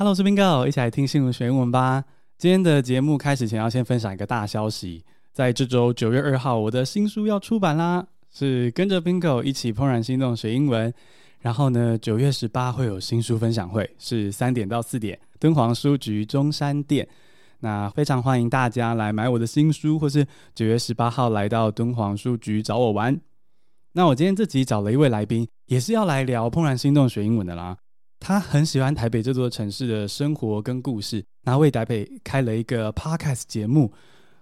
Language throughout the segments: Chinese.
Hello，我是 Bingo，一起来听新闻学英文吧。今天的节目开始前，要先分享一个大消息，在这周九月二号，我的新书要出版啦，是跟着 Bingo 一起怦然心动学英文。然后呢，九月十八会有新书分享会，是三点到四点，敦煌书局中山店。那非常欢迎大家来买我的新书，或是九月十八号来到敦煌书局找我玩。那我今天这集找了一位来宾，也是要来聊怦然心动学英文的啦。他很喜欢台北这座城市的生活跟故事，然后为台北开了一个 podcast 节目，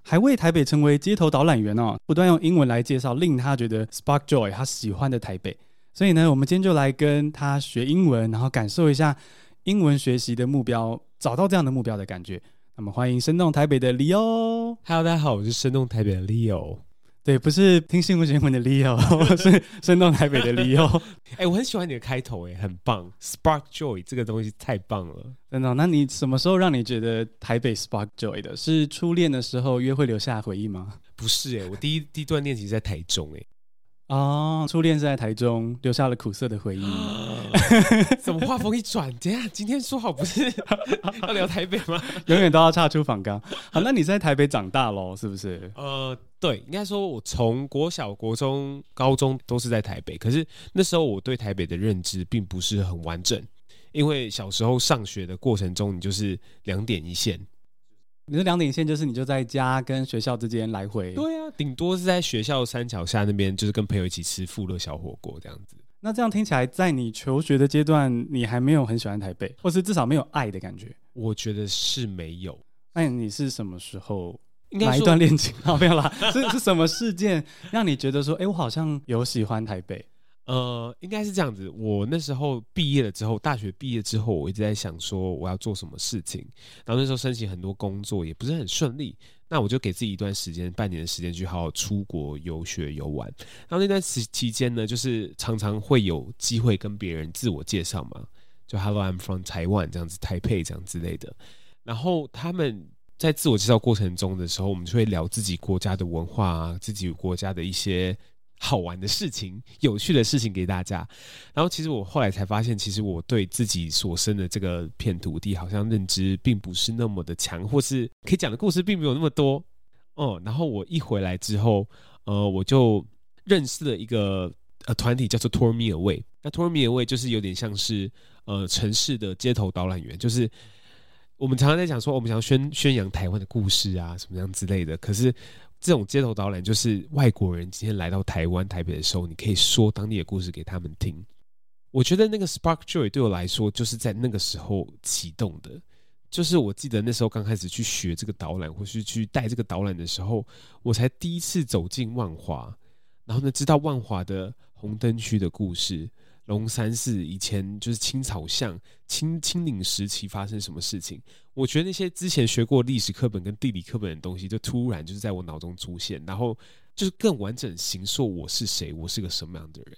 还为台北成为街头导览员哦，不断用英文来介绍令他觉得 spark joy，他喜欢的台北。所以呢，我们今天就来跟他学英文，然后感受一下英文学习的目标，找到这样的目标的感觉。那么，欢迎生动台北的 Leo。Hello，大家好，我是生动台北的 Leo。对，不是听新闻学英文的 Leo，是生动台北的 Leo。哎、欸，我很喜欢你的开头，哎，很棒，Spark Joy 这个东西太棒了。真的？那你什么时候让你觉得台北 Spark Joy 的？是初恋的时候约会留下回忆吗？不是，哎，我第一第一段恋情在台中，哎。哦，初恋是在台中，留下了苦涩的回忆。怎么话锋一转？等下今天说好不是要聊台北吗？永远都要岔出访纲。好，那你在台北长大喽，是不是？呃，对，应该说我从国小、国中、高中都是在台北。可是那时候我对台北的认知并不是很完整，因为小时候上学的过程中，你就是两点一线。你的两点线就是你就在家跟学校之间来回，对啊，顶多是在学校山脚下那边，就是跟朋友一起吃富乐小火锅这样子。那这样听起来，在你求学的阶段，你还没有很喜欢台北，或是至少没有爱的感觉？我觉得是没有。那你是什么时候？哪一段恋情？好，没有啦，是是什么事件让你觉得说，哎、欸，我好像有喜欢台北？呃，应该是这样子。我那时候毕业了之后，大学毕业之后，我一直在想说我要做什么事情。然后那时候申请很多工作也不是很顺利，那我就给自己一段时间，半年的时间去好好出国游学游玩。然后那段时期间呢，就是常常会有机会跟别人自我介绍嘛，就 Hello I'm from Taiwan 这样子，台北这样之类的。然后他们在自我介绍过程中的时候，我们就会聊自己国家的文化啊，自己国家的一些。好玩的事情、有趣的事情给大家。然后，其实我后来才发现，其实我对自己所生的这个片土地，好像认知并不是那么的强，或是可以讲的故事并没有那么多。哦，然后我一回来之后，呃，我就认识了一个呃团体，叫做 Tour Me Away。那 Tour Me Away 就是有点像是呃城市的街头导览员，就是我们常常在讲说，我们想要宣宣扬台湾的故事啊，什么样之类的。可是。这种街头导览就是外国人今天来到台湾台北的时候，你可以说当地的故事给他们听。我觉得那个 Spark Joy 对我来说就是在那个时候启动的。就是我记得那时候刚开始去学这个导览，或是去带这个导览的时候，我才第一次走进万华，然后呢，知道万华的红灯区的故事。龙山寺以前就是青草巷，清清领时期发生什么事情？我觉得那些之前学过历史课本跟地理课本的东西，就突然就是在我脑中出现，然后就是更完整形塑我是谁，我是个什么样的人。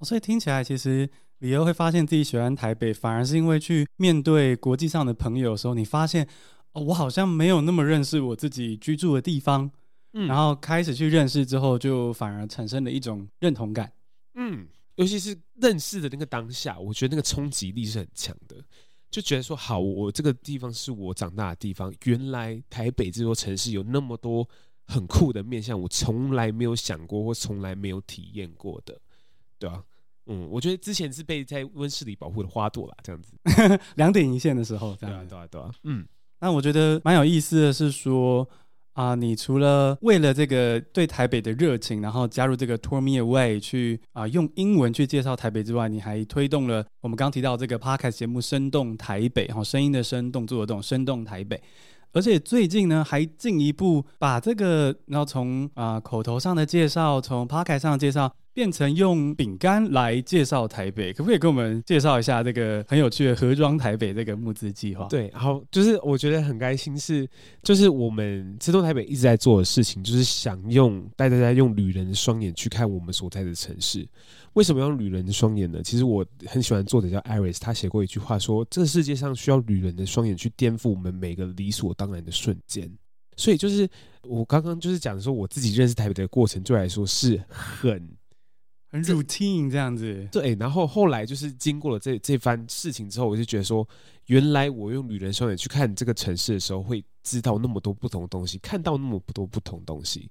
所以听起来，其实你又会发现自己喜欢台北，反而是因为去面对国际上的朋友的时候，你发现哦，我好像没有那么认识我自己居住的地方，嗯，然后开始去认识之后，就反而产生了一种认同感，嗯。尤其是认识的那个当下，我觉得那个冲击力是很强的，就觉得说好，我这个地方是我长大的地方。原来台北这座城市有那么多很酷的面向，我从来没有想过或从来没有体验过的，对吧？嗯，我觉得之前是被在温室里保护的花朵啦，这样子，两点一线的时候，对啊，对啊，对啊，嗯，那我觉得蛮有意思的是说。啊，你除了为了这个对台北的热情，然后加入这个 Tour Me Away 去啊用英文去介绍台北之外，你还推动了我们刚提到这个 Podcast 节目《生动台北》哈，声音的声，动作的动，生动台北。而且最近呢，还进一步把这个，然后从啊口头上的介绍，从 p o c a 上的介绍。变成用饼干来介绍台北，可不可以给我们介绍一下这个很有趣的盒装台北这个募资计划？对，好，就是我觉得很开心是，就是我们生动台北一直在做的事情，就是想用带大家用旅人的双眼去看我们所在的城市。为什么要用旅人的双眼呢？其实我很喜欢作者叫 Iris，他写过一句话说：这世界上需要女人的双眼去颠覆我们每个理所当然的瞬间。所以就是我刚刚就是讲说，我自己认识台北的过程，对我来说是很。很 routine 这样子。对，然后后来就是经过了这这番事情之后，我就觉得说，原来我用女人双眼去看这个城市的时候，会知道那么多不同的东西，看到那么多不同的东西。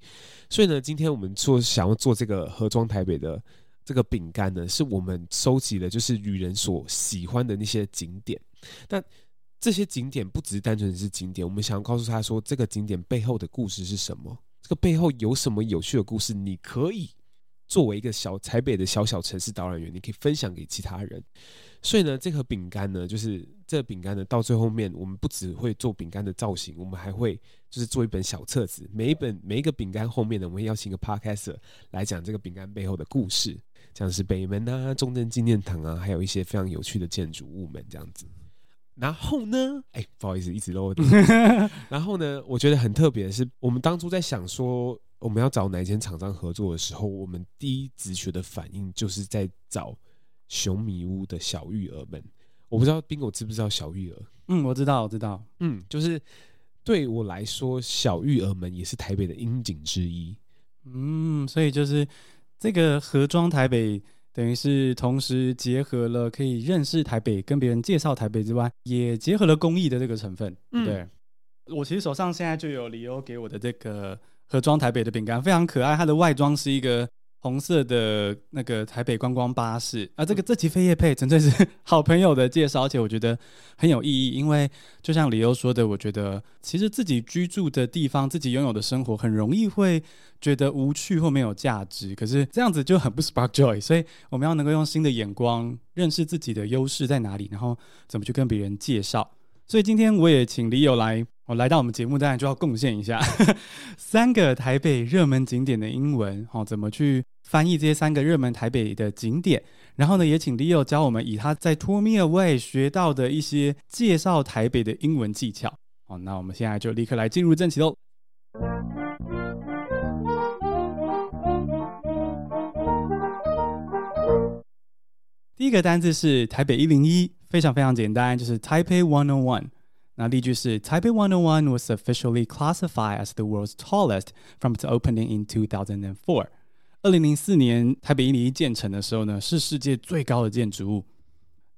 所以呢，今天我们做想要做这个盒装台北的这个饼干呢，是我们收集了就是旅人所喜欢的那些景点，但。这些景点不只是单纯是景点，我们想要告诉他说，这个景点背后的故事是什么？这个背后有什么有趣的故事？你可以作为一个小台北的小小城市导览员，你可以分享给其他人。所以呢，这盒饼干呢，就是这饼干呢，到最后面，我们不只会做饼干的造型，我们还会就是做一本小册子。每一本每一个饼干后面呢，我们会邀请一个 podcaster 来讲这个饼干背后的故事，像是北门啊、中正纪念堂啊，还有一些非常有趣的建筑物们这样子。然后呢？哎，不好意思，一直漏。然后呢？我觉得很特别的是，我们当初在想说我们要找哪一间厂商合作的时候，我们第一直觉的反应就是在找熊米屋的小玉儿们。我不知道 Bingo 知不知道小玉儿？嗯，我知道，我知道。嗯，就是对我来说，小玉儿们也是台北的英景之一。嗯，所以就是这个盒装台北。等于是同时结合了可以认识台北、跟别人介绍台北之外，也结合了公益的这个成分。嗯，对。我其实手上现在就有李欧给我的这个盒装台北的饼干，非常可爱。它的外装是一个。红色的那个台北观光巴士啊，这个这期飞叶配纯粹是 好朋友的介绍，而且我觉得很有意义，因为就像李欧说的，我觉得其实自己居住的地方、自己拥有的生活，很容易会觉得无趣或没有价值，可是这样子就很不 spark joy，所以我们要能够用新的眼光认识自己的优势在哪里，然后怎么去跟别人介绍。所以今天我也请李友来，我来到我们节目，当然就要贡献一下 三个台北热门景点的英文，好，怎么去翻译这些三个热门台北的景点？然后呢，也请 Leo 教我们以他在 Tour Me Away 学到的一些介绍台北的英文技巧。好，那我们现在就立刻来进入正题喽。第一个单字是台北一零一。非常非常简单，就是 Taipei One On One。那例句是 Taipei 101 was officially classified as the world's tallest from its opening in 2004。二零零四年台北一零一建成的时候呢，是世界最高的建筑物。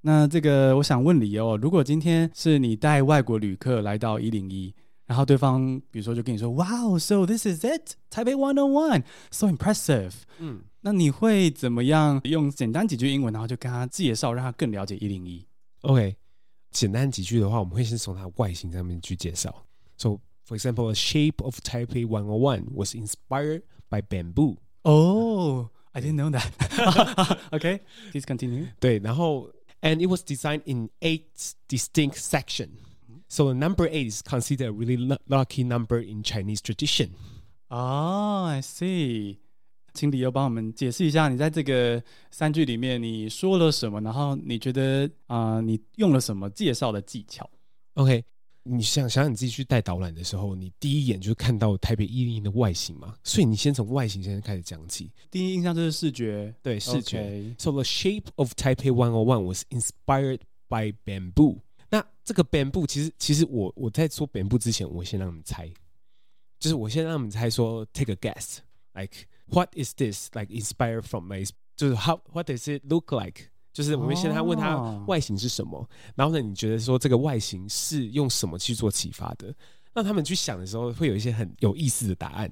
那这个我想问李欧，如果今天是你带外国旅客来到一零一，然后对方比如说就跟你说，Wow, so this is it, Taipei 101, so impressive。嗯，那你会怎么样用简单几句英文，然后就跟他介绍，让他更了解一零一？OK， 简单几句的话，我们会先从它外形上面去介绍。So, for example, the shape of Taipei 101 was inspired by bamboo. Oh, I didn't know that. OK, please continue. 对，然后，and it was designed in eight distinct sections. So the number eight is considered a really lucky number in Chinese tradition. Oh, I see. 请理由帮我们解释一下，你在这个三句里面你说了什么，然后你觉得啊、呃，你用了什么介绍的技巧？OK，你想想你自己去带导览的时候，你第一眼就看到台北一零一的外形嘛，所以你先从外形先开始讲起。第一印象就是视觉，对视觉。So the shape of Taipei One O One was inspired by bamboo。那这个 bamboo 其实其实我我在说 bamboo 之前，我先让你们猜，就是我先让你们猜说 take a guess，like。What is this like inspired from my？就是 How What does it look like？就是我们现在问他外形是什么，oh. 然后呢，你觉得说这个外形是用什么去做启发的？让他们去想的时候，会有一些很有意思的答案。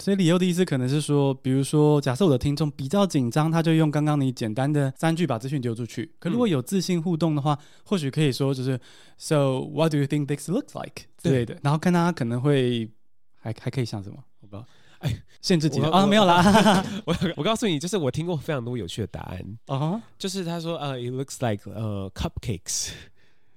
所以理由的意思可能是说，比如说，假设我的听众比较紧张，他就用刚刚你简单的三句把资讯丢出去。可如果有自信互动的话，嗯、或许可以说就是 So what do you think this looks like？对的，然后看他可能会还还可以像什么？好不知道。哎，限制级啊，没有啦。我我告诉你，就是我听过非常多有趣的答案。啊、uh-huh. 就是他说，呃、uh,，it looks like 呃、uh, cupcakes。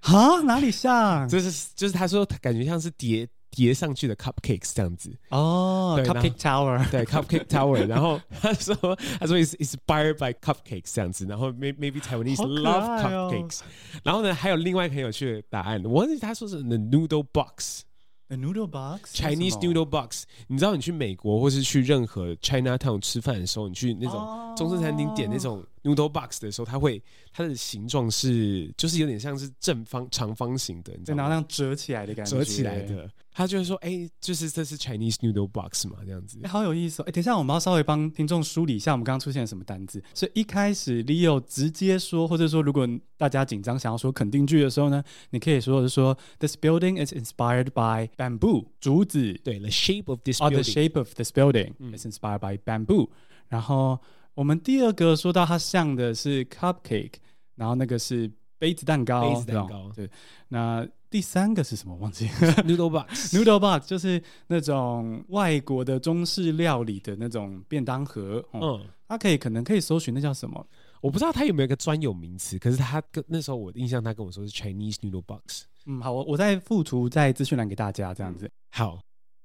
啊，哪里像？就是就是他说，感觉像是叠叠上去的 cupcakes 这样子。哦、oh,，cupcake tower。对，cupcake tower。然后他说，他说 is inspired by cupcakes 这样子。然后 maybe maybe Taiwanese、哦、love cupcakes。然后呢，还有另外一个很有趣的答案，我忘记他说是 the noodle box。A noodle box, Chinese noodle box。你知道，你去美国或是去任何 Chinatown 吃饭的时候，你去那种中式餐厅点那种 noodle box 的时候，它会它的形状是就是有点像是正方长方形的，你知道吗？然后这样折起来的感觉，折起来的。他就会说：“哎、欸，就是这是 Chinese noodle box 嘛，这样子。”哎，好有意思哦！哎，等一下，我们要稍微帮听众梳理一下，我们刚刚出现了什么单字。所以一开始 Leo 直接说，或者说如果大家紧张想要说肯定句的时候呢，你可以说的是说：“This building is inspired by bamboo，竹子。”对，the shape of this building. Oh, the shape of this building is inspired by bamboo。然后我们第二个说到它像的是 cupcake，然后那个是杯子蛋糕，杯子蛋糕。对，那。第三个是什么？忘记 noodle box。noodle box 就是那种外国的中式料理的那种便当盒。嗯，嗯，它可以可能可以搜寻那叫什么？我不知道它有没有一个专有名词。可是它跟那时候我印象，他跟我说是 Chinese noodle box。嗯，好，我我再附图在资讯栏给大家这样子。好，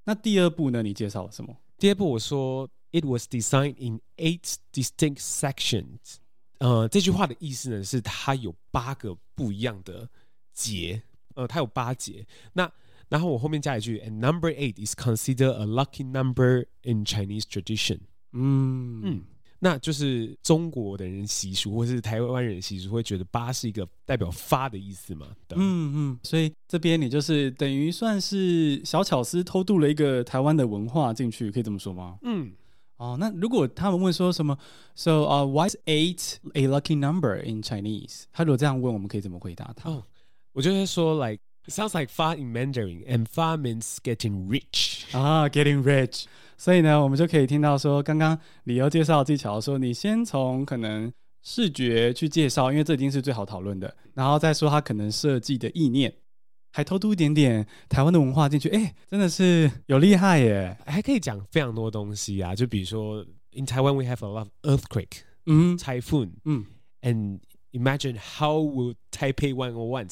那第二步呢？你介绍了什么？第二步我说 It was designed in eight distinct sections。呃，这句话的意思呢是它有八个不一样的节。呃，它有八节。那然后我后面加一句，and number eight is considered a lucky number in Chinese tradition。嗯嗯，那就是中国的人习俗，或是台湾人习俗，会觉得八是一个代表发的意思嘛？嗯嗯，所以这边你就是等于算是小巧思偷渡了一个台湾的文化进去，可以这么说吗？嗯。哦，那如果他们问说什么，so 啊、uh,，why is eight a lucky number in Chinese？他如果这样问，我们可以怎么回答他？哦我就会说，like it sounds like "fa" in Mandarin，and "fa" means getting rich 啊，getting rich。所以呢，我们就可以听到说，刚刚理由介绍技巧说，你先从可能视觉去介绍，因为这已经是最好讨论的，然后再说他可能设计的意念，还偷渡一点点台湾的文化进去，哎，真的是有厉害耶！还可以讲非常多东西啊，就比如说，in Taiwan we have a lot of earthquake，嗯，typhoon，嗯，and Imagine how would Taipei One O One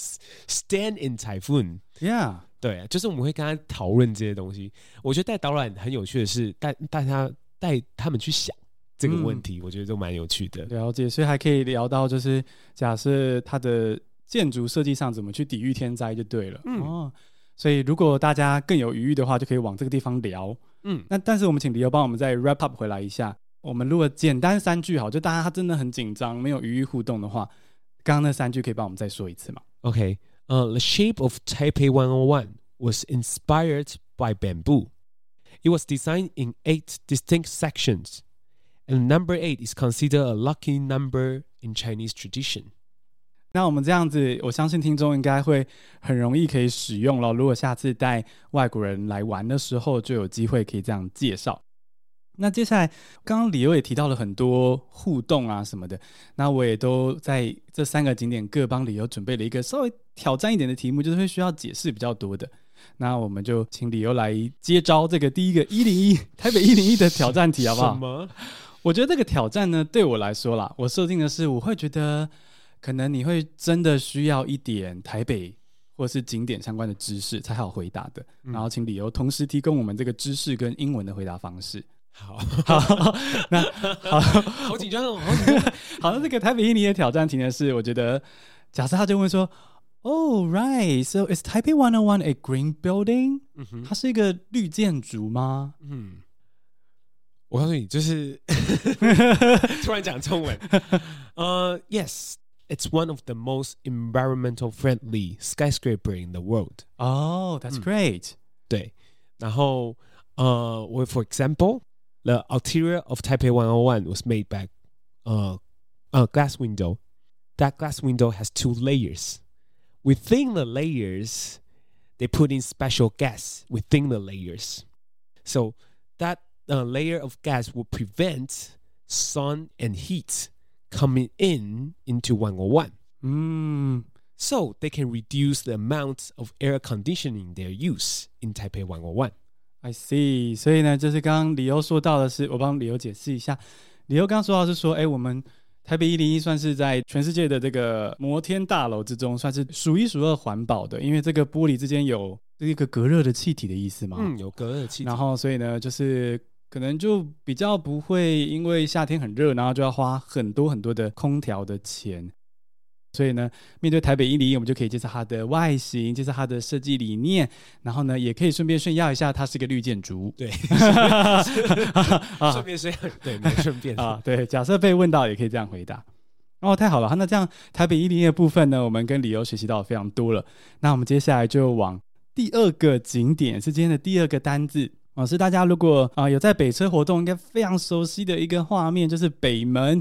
stand in typhoon? Yeah，对，就是我们会跟他讨论这些东西。我觉得带导览很有趣的是带带他带他们去想这个问题，嗯、我觉得都蛮有趣的。了解，所以还可以聊到就是假设他的建筑设计上怎么去抵御天灾就对了。嗯、哦，所以如果大家更有余裕的话，就可以往这个地方聊。嗯，那但是我们请理由帮我们再 wrap up 回来一下。我们如果简单三句好，就大家他真的很紧张，没有余裕互动的话，刚刚那三句可以帮我们再说一次吗？OK，呃、uh,，The shape of Taipei 101 was inspired by bamboo. It was designed in eight distinct sections, and number eight is considered a lucky number in Chinese tradition. 那我们这样子，我相信听众应该会很容易可以使用了。如果下次带外国人来玩的时候，就有机会可以这样介绍。那接下来，刚刚李由也提到了很多互动啊什么的，那我也都在这三个景点各帮李由准备了一个稍微挑战一点的题目，就是会需要解释比较多的。那我们就请李由来接招这个第一个一零一台北一零一的挑战题，好不好？什么？我觉得这个挑战呢，对我来说啦，我设定的是，我会觉得可能你会真的需要一点台北或是景点相关的知识才好回答的。嗯、然后请理由同时提供我们这个知识跟英文的回答方式。好，好，那好，好紧张哦，好紧张。好，那这个台北印尼的挑战题呢是，我觉得，假设他就问说，Oh right，so is Taipei One O One a green building？嗯，它是一个绿建筑吗？嗯，我告诉你，就是 突然讲中文。呃、uh,，Yes，it's one of the most environmental friendly skyscraper in the world. Oh, that's great、嗯。对，然后呃，我、uh, for example。The interior of Taipei 101 was made by uh, a glass window. That glass window has two layers. Within the layers, they put in special gas within the layers. So that uh, layer of gas will prevent sun and heat coming in into 101. Mm. So they can reduce the amount of air conditioning they use in Taipei 101. I see，所以呢，就是刚刚李由说到的是，我帮李由解释一下。李由刚刚说到是说，哎，我们台北一零一算是在全世界的这个摩天大楼之中，算是数一数二环保的，因为这个玻璃之间有一个隔热的气体的意思嘛。嗯，有隔热气体。然后，所以呢，就是可能就比较不会因为夏天很热，然后就要花很多很多的空调的钱。所以呢，面对台北一零一，我们就可以介绍它的外形，介绍它的设计理念，然后呢，也可以顺便炫耀一下，它是个绿建筑。对，顺便炫耀，对，没顺便啊。对，假设被问到，也可以这样回答。哦，太好了，那这样台北一零一的部分呢，我们跟理由学习到非常多了。那我们接下来就往第二个景点，是今天的第二个单字啊、哦，是大家如果啊、有在北车活动，应该非常熟悉的一个画面，就是北门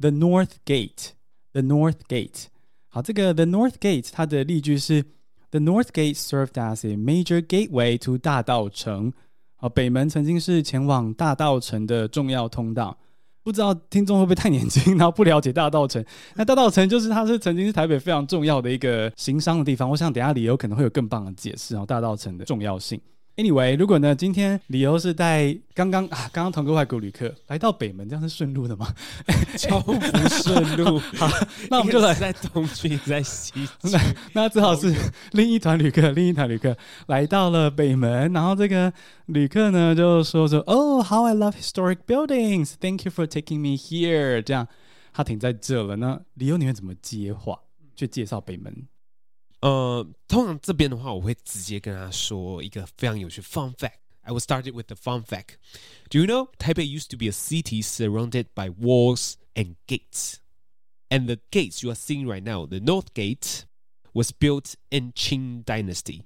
The North Gate，The North Gate。好，这个 The North Gate 它的例句是 The North Gate served as a major gateway to 大稻埕。好，北门曾经是前往大稻埕的重要通道。不知道听众会不会太年轻，然后不了解大稻埕。那大稻埕就是它是曾经是台北非常重要的一个行商的地方。我想等下理由可能会有更棒的解释哦，大稻埕的重要性。Anyway，如果呢，今天理由是带刚刚啊，刚刚同个外国旅客来到北门，这样是顺路的吗？超不顺路。好，那我们就来在东区，在西区。那那只好是另一团旅客，另一团旅客来到了北门，然后这个旅客呢就说说哦，How I love historic buildings. Thank you for taking me here。这样他停在这了呢，理由你会怎么接话去介绍北门？呃，通常这边的话，我会直接跟他说一个非常有趣 fun fact。I will start it with the fun fact. Do you know Taipei used to be a city surrounded by walls and gates? And the gates you are seeing right now, the North Gate, was built in Qing Dynasty.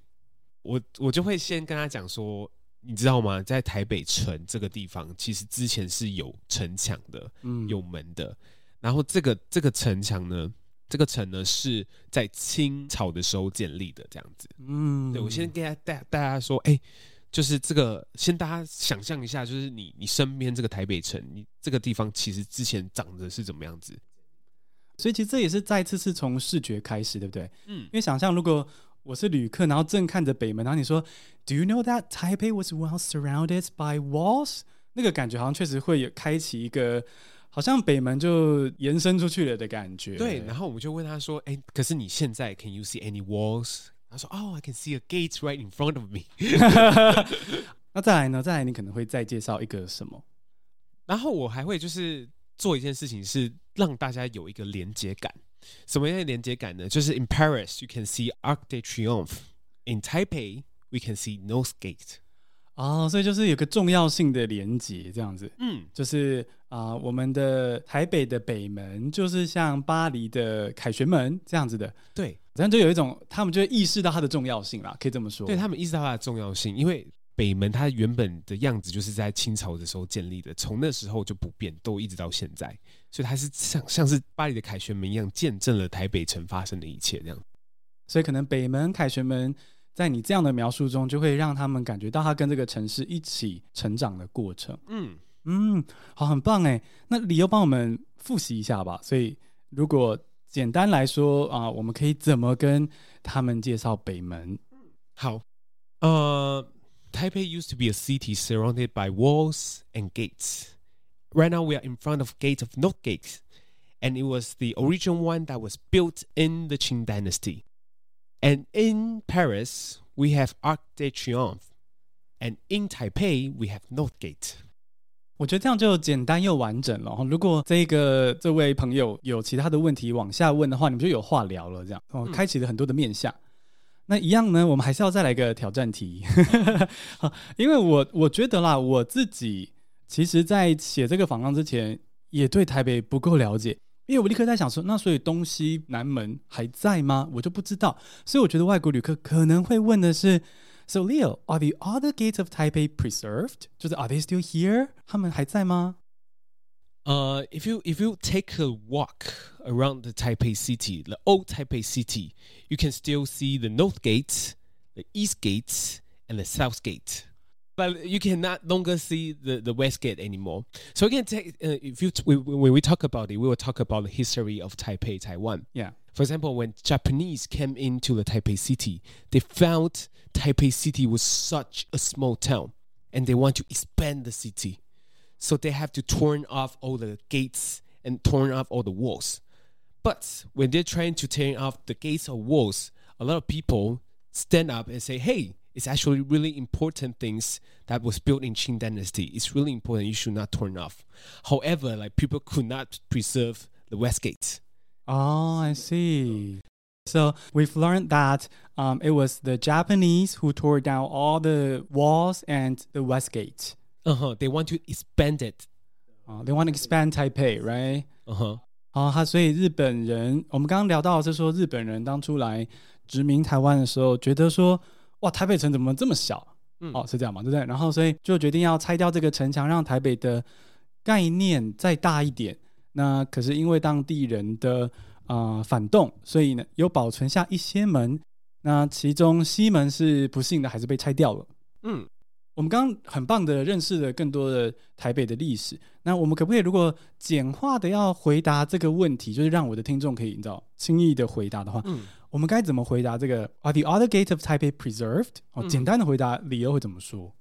我我就会先跟他讲说，你知道吗？在台北城这个地方，其实之前是有城墙的，嗯，有门的。然后这个这个城墙呢？ 这个城呢是在清朝的时候建立的，这样子。嗯，对，我先跟大家带大家说，哎，就是这个，先大家想象一下，就是你你身边这个台北城，你这个地方其实之前长的是怎么样子？所以其实这也是再次是从视觉开始，对不对？嗯，因为想象如果我是旅客，然后正看着北门，然后你说，Do you know that Taipei was well surrounded by walls？那个感觉好像确实会有开启一个。好像北门就延伸出去了的感觉。对，然后我们就问他说：“哎，可是你现在 Can you see any walls？” 他说：“哦，I can see a gate right in front of me。”那再来呢？再来，你可能会再介绍一个什么？然后我还会就是做一件事情，是让大家有一个连接感。什么样的连接感呢？就是 In Paris you can see Arc de Triomphe，in Taipei we can see North Gate。哦，所以就是有个重要性的连接，这样子。嗯，就是。啊、呃，我们的台北的北门就是像巴黎的凯旋门这样子的，对，这样就有一种他们就会意识到它的重要性啦，可以这么说。对，他们意识到它的重要性，因为北门它原本的样子就是在清朝的时候建立的，从那时候就不变，都一直到现在，所以它是像像是巴黎的凯旋门一样，见证了台北城发生的一切这样。所以可能北门凯旋门在你这样的描述中，就会让他们感觉到它跟这个城市一起成长的过程。嗯。嗯，好，很棒哎。那理由帮我们复习一下吧。所以，如果简单来说啊、呃，我们可以怎么跟他们介绍北门？好，呃，Taipei used to be a city surrounded by walls and gates. Right now, we are in front of gate of North Gate, and it was the original one that was built in the Qing Dynasty. And in Paris, we have Arc de Triomphe, and in Taipei, we have North Gate. 我觉得这样就简单又完整了。如果这个这位朋友有其他的问题往下问的话，你们就有话聊了。这样哦，开启了很多的面向。那一样呢，我们还是要再来个挑战题。因为我我觉得啦，我自己其实在写这个访纲之前，也对台北不够了解。因为我立刻在想说，那所以东西南门还在吗？我就不知道。所以我觉得外国旅客可能会问的是。So Leo, are the other gates of Taipei preserved? 就是 Are they still here? 他们还在吗？呃、uh,，if you if you take a walk around the Taipei city, the old Taipei city, you can still see the North Gate, the East Gate, and the South Gate. But you cannot longer see the, the West Gate anymore. So again, take, uh, if you we, when we talk about it, we will talk about the history of Taipei, Taiwan. Yeah. For example, when Japanese came into the Taipei city, they found Taipei City was such a small town and they want to expand the city. So they have to turn off all the gates and turn off all the walls. But when they're trying to turn off the gates or walls, a lot of people stand up and say, hey, it's actually really important things that was built in Qing Dynasty. It's really important. You should not turn off. However, like people could not preserve the West Gate. Oh, I see. So we've learned that um, it was the Japanese who tore down all the walls and the West Gate. Uh huh. They want to expand it. Uh, they want to expand Taipei, right? Uh huh. 啊，他所以日本人，我们刚刚聊到的是说日本人当初来殖民台湾的时候，觉得说哇，台北城怎么这么小？嗯，哦，是这样嘛，对不对？然后所以就决定要拆掉这个城墙，让台北的概念再大一点。 那可是因为当地人的啊、呃、反动，所以呢有保存下一些门。那其中西门是不幸的，还是被拆掉了。嗯，我们刚刚很棒的认识了更多的台北的历史。那我们可不可以如果简化的要回答这个问题，就是让我的听众可以你知道轻易的回答的话，嗯，我们该怎么回答这个？Are the other gates of Taipei preserved？哦，简单的回答，理由会怎么说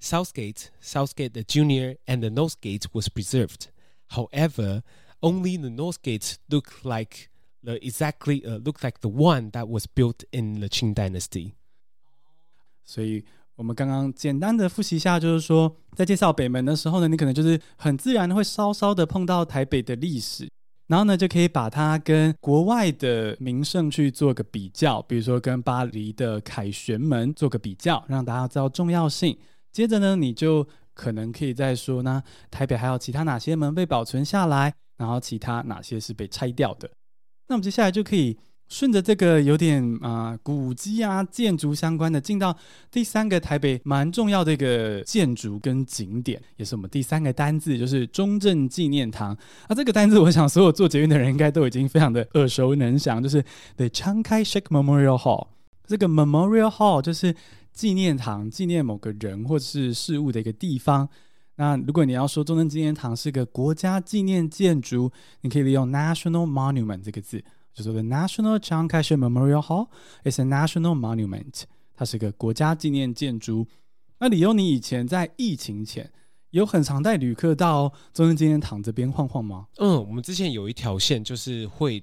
？South Gate, South Gate the Junior and the North Gate was preserved. However, only the North Gate look like the exactly uh, look like the one that was built in the Qing Dynasty. 所以我们刚刚简单的复习一下，就是说，在介绍北门的时候呢，你可能就是很自然的会稍稍的碰到台北的历史，然后呢，就可以把它跟国外的名胜去做个比较，比如说跟巴黎的凯旋门做个比较，让大家知道重要性。接着呢，你就可能可以再说呢，台北还有其他哪些门被保存下来，然后其他哪些是被拆掉的。那我们接下来就可以。顺着这个有点啊、古迹啊建筑相关的，进到第三个台北蛮重要的一个建筑跟景点，也是我们第三个单字，就是中正纪念堂。啊，这个单字我想所有做捷运的人应该都已经非常的耳熟能详，就是 The Chiang Kai-shek Memorial Hall。这个 Memorial Hall 就是纪念堂，纪念某个人或者是事物的一个地方。那如果你要说中正纪念堂是个国家纪念建筑，你可以利用 National Monument 这个字。就是 The National Chiang Kai-shek Memorial Hall is a national monument，它是个国家纪念建筑。那理由，你以前在疫情前有很常带旅客到中正纪念堂这边晃晃吗？嗯，我们之前有一条线，就是会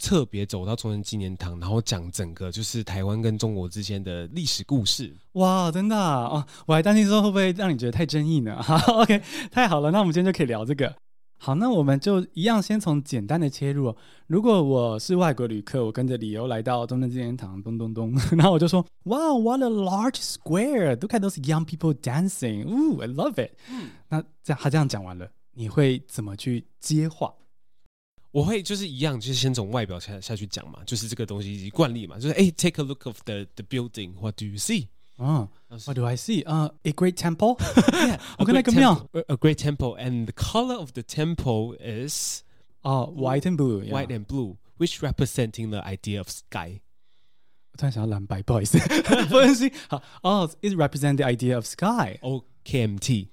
特别走到中正纪念堂，然后讲整个就是台湾跟中国之间的历史故事。哇，真的啊！哦，我还担心说会不会让你觉得太争议呢？哈，OK，太好了，那我们今天就可以聊这个。好，那我们就一样，先从简单的切入。如果我是外国旅客，我跟着理由来到中正纪念堂，咚咚咚，然后我就说：“Wow, what a large square! Look at those young people dancing. Ooh, I love it。”嗯，那这样他这样讲完了，你会怎么去接话？我会就是一样，就是先从外表下下去讲嘛，就是这个东西惯例嘛，就是哎，take a look of the the building. What do you see? 啊、uh,，What do I see? 啊、uh,，a great temple. yeah, 我看那个庙，a great temple, and the color of the temple is 哦、uh,，white and blue, white and blue, which representing the idea of sky. 我突然想要蓝白，不好意思，不好意思。好，哦，it represent the idea of sky. O K M T.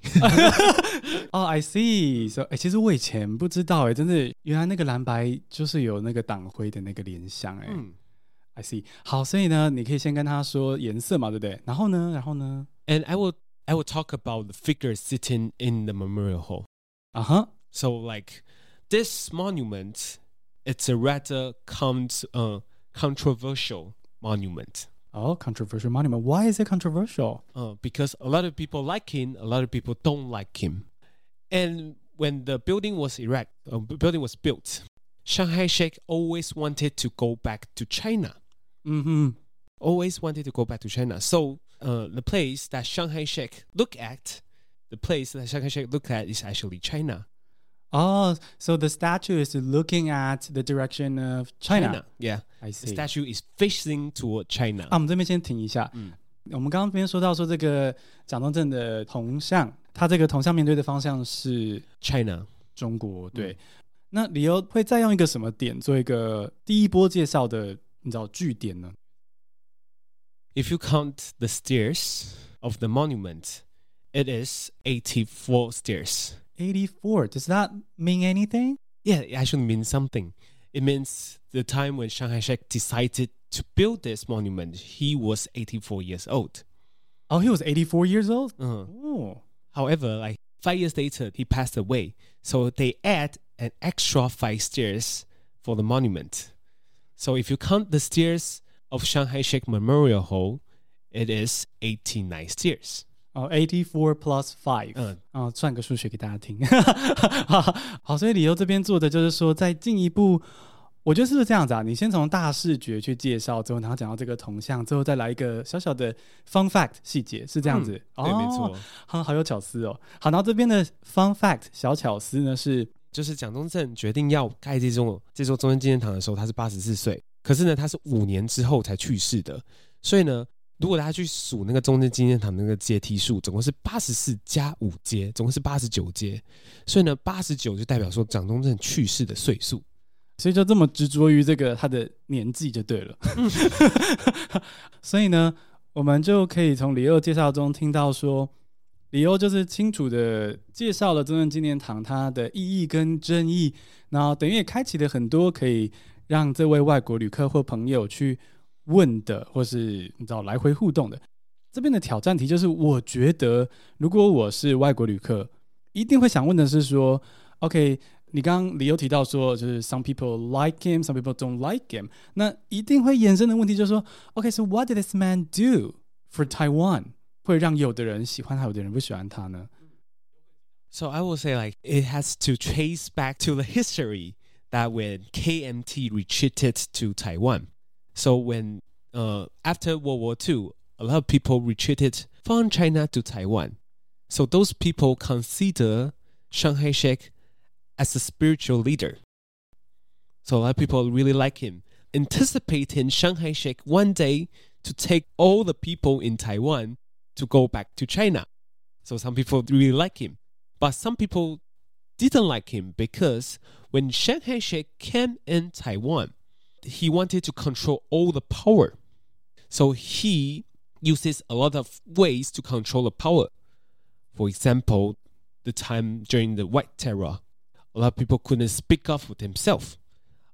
哦、oh,，I see. So，哎、欸，其实我以前不知道，哎，真的，原来那个蓝白就是有那个党徽的那个联想，哎。嗯 I see，好，所以呢，你可以先跟他说颜色嘛，对不对？然后呢，然后呢？And I will I will talk about the figure sitting in the memorial hall. Uh huh. So like this monument, it's a rather cont uh controversial monument. Oh, controversial monument. Why is it controversial? Uh, because a lot of people like him, a lot of people don't like him. And when the building was erect, uh, building was built, Shanghai Sheikh always wanted to go back to China. Mm-hmm. Always wanted to go back to China. So uh, the place that Shanghai Sheikh look at, the place that Shanghai Sheikh look at is actually China. Oh, so the statue is looking at the direction of China. China. Yeah, I see. The statue is facing toward China. 啊，我们这边先停一下。嗯，我们刚刚这边说到说这个蒋中正的铜像，他这个铜像面对的方向是 China，中国。对，嗯、那理由会再用一个什么点做一个第一波介绍的？你知道句点呢？If you count the stairs of the monument, it is eighty-four stairs. Eighty-four. Does that mean anything? Yeah, it actually means something. It means the time when Shanghai Sheikh decided to build this monument, he was eighty-four years old. Oh, he was eighty-four years old. Uh-huh. Oh. However, like five years later, he passed away. So they add an extra five stairs for the monument. So if you count the stairs of Shanghai Sheikh Memorial Hall, it is eighty nine stairs. 哦、oh,，eighty four plus five。嗯，啊，算个数学给大家听。好，所以理由这边做的就是说，再进一步，我觉得是不是这样子啊？你先从大视觉去介绍，之后然后讲到这个铜像，最后再来一个小小的 fun fact 细节，是这样子。嗯、对，没错。好，好有巧思哦。好，然后这边的 fun fact 小巧思呢是。就是蒋中正决定要盖这座这座中正纪念堂的时候，他是八十四岁。可是呢，他是五年之后才去世的。所以呢，如果大家去数那个中正纪念堂那个阶梯数，总共是八十四加五阶，总共是八十九阶。所以呢，八十九就代表说蒋中正去世的岁数。所以就这么执着于这个他的年纪就对了。所以呢，我们就可以从李欧介绍中听到说。李欧就是清楚的介绍了中正纪念堂它的意义跟争议，然后等于也开启了很多可以让这位外国旅客或朋友去问的，或是你知道来回互动的。这边的挑战题就是，我觉得如果我是外国旅客，一定会想问的是说，OK，你刚刚李欧提到说，就是 some people like him，some people don't like him，那一定会衍生的问题就是说，OK，so what did this man do for Taiwan？会让有的人喜欢他，有的人不喜欢他呢？So I will say like it has to trace back to the history that when KMT retreated to Taiwan. So when uh after World War II, a lot of people retreated from China to Taiwan. So those people consider Chiang Kai-shek as a spiritual leader. So a lot of people really like him, anticipating Chiang Kai-shek one day to take all the people in Taiwan to go back to China. So some people really like him, but some people didn't like him because when Chiang Kai-shek came in Taiwan, he wanted to control all the power. So he uses a lot of ways to control the power. For example, the time during the White Terror, a lot of people couldn't speak up for themselves.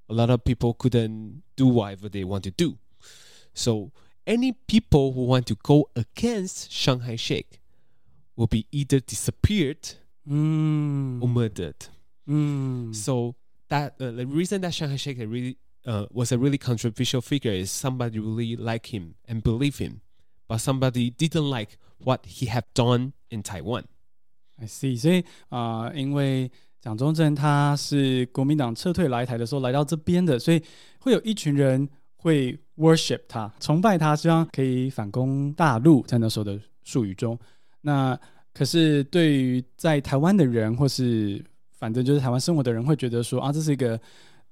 A lot of people couldn't do whatever they want to do. So any people who want to go against Shanghai Kai-shek will be either disappeared mm. or murdered. Mm. So that uh, the reason that Shanghai Kai-shek really uh, was a really controversial figure is somebody really liked him and believed him, but somebody didn't like what he had done in Taiwan. I see. 所以啊、呃，因为蒋中正他是国民党撤退来台的时候来到这边的，所以会有一群人。会 worship 他，崇拜他，希望可以反攻大陆，在那时候的术语中。那可是对于在台湾的人，或是反正就是台湾生活的人，会觉得说啊，这是一个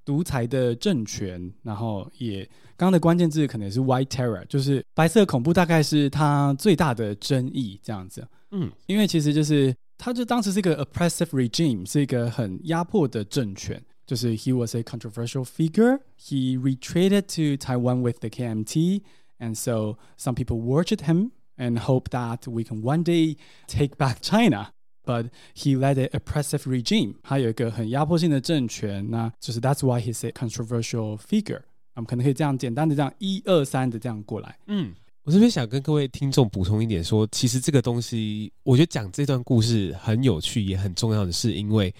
独裁的政权。然后也刚刚的关键字可能是 white terror，就是白色恐怖，大概是它最大的争议这样子。嗯，因为其实就是它就当时是一个 oppressive regime，是一个很压迫的政权。就是 he was a controversial figure. He retreated to Taiwan with the KMT, and so some people worshipped him and hope that we can one day take back China. But he led an oppressive regime. 他有一个很压迫性的政权，那就是 that's why he's a controversial figure. 我们可能可以这样简单的这样一二三的这样过来。嗯，我这边想跟各位听众补充一点说，说其实这个东西，我觉得讲这段故事很有趣，也很重要的是因为。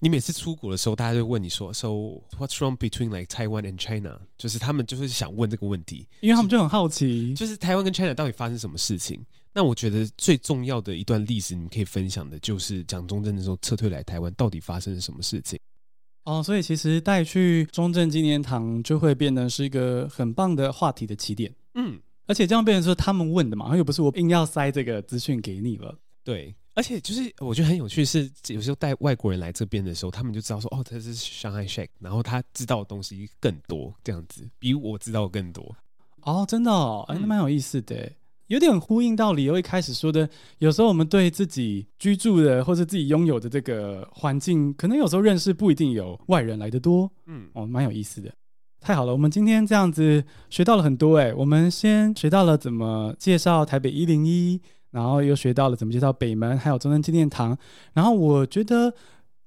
你每次出国的时候，大家就问你说：“So what's wrong between like Taiwan and China？” 就是他们就是想问这个问题，因为他们就很好奇，就是台湾跟 China 到底发生什么事情。那我觉得最重要的一段历史，你们可以分享的就是蒋中正的时候撤退来台湾，到底发生了什么事情？哦，所以其实带去中正纪念堂就会变得是一个很棒的话题的起点。嗯，而且这样变成说他们问的嘛，又不是我硬要塞这个资讯给你了。对。而且就是我觉得很有趣，是有时候带外国人来这边的时候，他们就知道说，哦，他是 Chiang Kai-shek，然后他知道的东西更多，这样子比我知道更多。哦，真的哦，哎，那蛮有意思的，有点呼应到理由一开始说的，有时候我们对自己居住的或者自己拥有的这个环境，可能有时候认识不一定有外人来的多。嗯，哦，蛮有意思的。太好了，我们今天这样子学到了很多，哎，我们先学到了怎么介绍台北一零一。然后又学到了怎么介绍北门，还有中山纪念堂。然后我觉得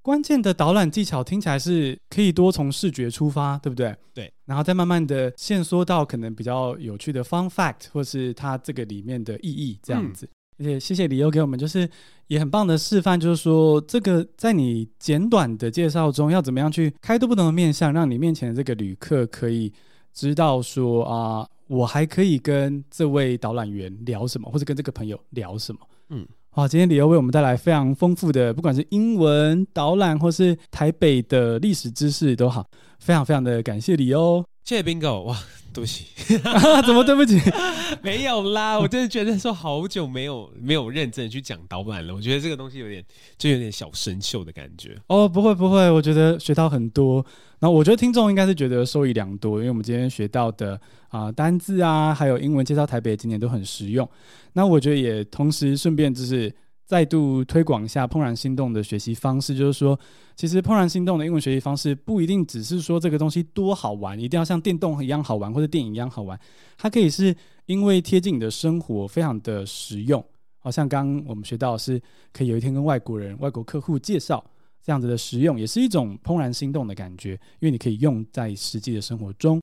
关键的导览技巧听起来是可以多从视觉出发，对不对？对。然后再慢慢的线索到可能比较有趣的 fun fact，或是它这个里面的意义这样子。嗯、而且谢谢李欧给我们就是也很棒的示范，就是说这个在你简短的介绍中要怎么样去开拓不同的面向，让你面前的这个旅客可以知道说啊。我还可以跟这位导览员聊什么，或者跟这个朋友聊什么？嗯，好，今天李欧为我们带来非常丰富的，不管是英文导览或是台北的历史知识都好，非常非常的感谢李欧。谢谢 Bingo，哇，对不起，怎么对不起？没有啦，我真的觉得说好久没有没有认真去讲导览了，我觉得这个东西有点就有点小生锈的感觉。哦，不会不会，我觉得学到很多。那我觉得听众应该是觉得受益良多，因为我们今天学到的啊、呃、单字啊，还有英文介绍台北的景点都很实用。那我觉得也同时顺便就是。再度推广一下怦然心动的学习方式，就是说，其实怦然心动的英文学习方式不一定只是说这个东西多好玩，一定要像电动一样好玩或者电影一样好玩，它可以是因为贴近你的生活，非常的实用。好像刚我们学到的是，可以有一天跟外国人、外国客户介绍这样子的实用，也是一种怦然心动的感觉，因为你可以用在实际的生活中。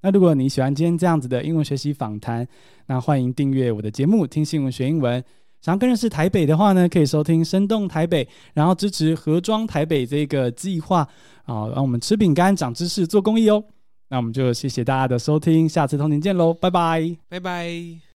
那如果你喜欢今天这样子的英文学习访谈，那欢迎订阅我的节目，听新闻学英文。想要更认识台北的话呢，可以收听《生动台北》，然后支持盒装台北这个计划啊，让我们吃饼干、长知识、做公益哦。那我们就谢谢大家的收听，下次通勤见喽，拜拜，拜拜。